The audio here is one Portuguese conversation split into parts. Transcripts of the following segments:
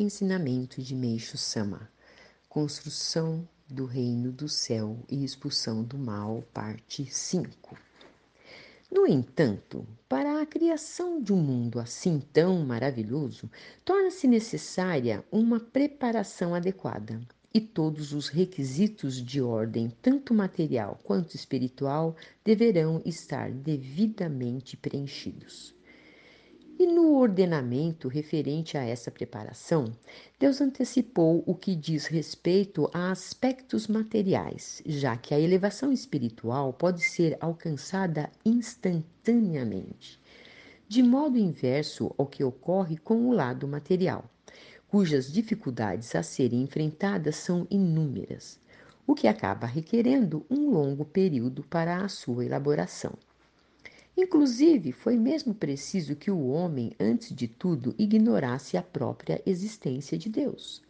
Ensinamento de Meixo Sama. Construção do Reino do Céu e Expulsão do Mal, parte 5. No entanto, para a criação de um mundo assim tão maravilhoso, torna-se necessária uma preparação adequada e todos os requisitos de ordem, tanto material quanto espiritual, deverão estar devidamente preenchidos. E no ordenamento referente a essa preparação, Deus antecipou o que diz respeito a aspectos materiais, já que a elevação espiritual pode ser alcançada instantaneamente, de modo inverso ao que ocorre com o lado material, cujas dificuldades a serem enfrentadas são inúmeras, o que acaba requerendo um longo período para a sua elaboração. Inclusive, foi mesmo preciso que o homem, antes de tudo, ignorasse a própria existência de Deus.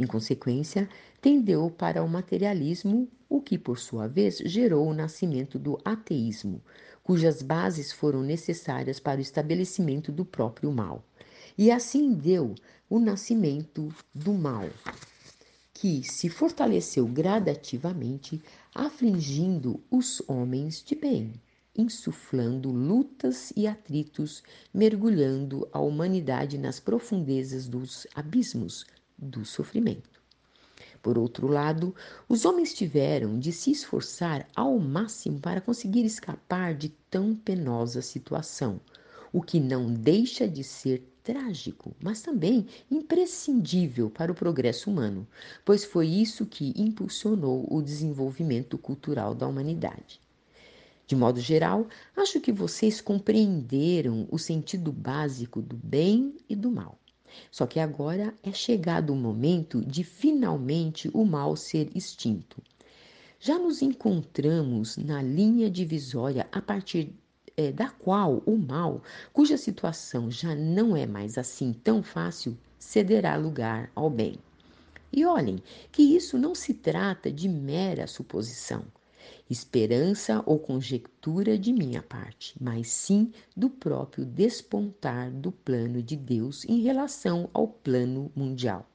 Em consequência, tendeu para o materialismo, o que, por sua vez, gerou o nascimento do ateísmo, cujas bases foram necessárias para o estabelecimento do próprio mal. E assim deu o nascimento do mal, que se fortaleceu gradativamente, afligindo os homens de bem insuflando lutas e atritos, mergulhando a humanidade nas profundezas dos abismos do sofrimento. Por outro lado, os homens tiveram de se esforçar ao máximo para conseguir escapar de tão penosa situação, o que não deixa de ser trágico, mas também imprescindível para o progresso humano, pois foi isso que impulsionou o desenvolvimento cultural da humanidade. De modo geral, acho que vocês compreenderam o sentido básico do bem e do mal. Só que agora é chegado o momento de finalmente o mal ser extinto. Já nos encontramos na linha divisória a partir é, da qual o mal, cuja situação já não é mais assim tão fácil, cederá lugar ao bem. E olhem que isso não se trata de mera suposição esperança ou conjectura de minha parte, mas sim do próprio despontar do plano de Deus em relação ao plano mundial.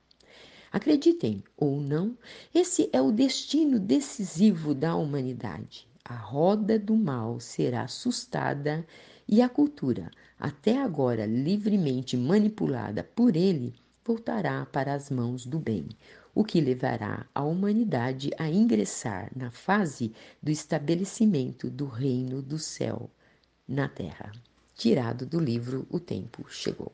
Acreditem ou não, esse é o destino decisivo da humanidade. A roda do mal será assustada e a cultura, até agora livremente manipulada por ele, voltará para as mãos do bem, o que levará a humanidade a ingressar na fase do estabelecimento do reino do céu na terra. Tirado do livro O Tempo Chegou.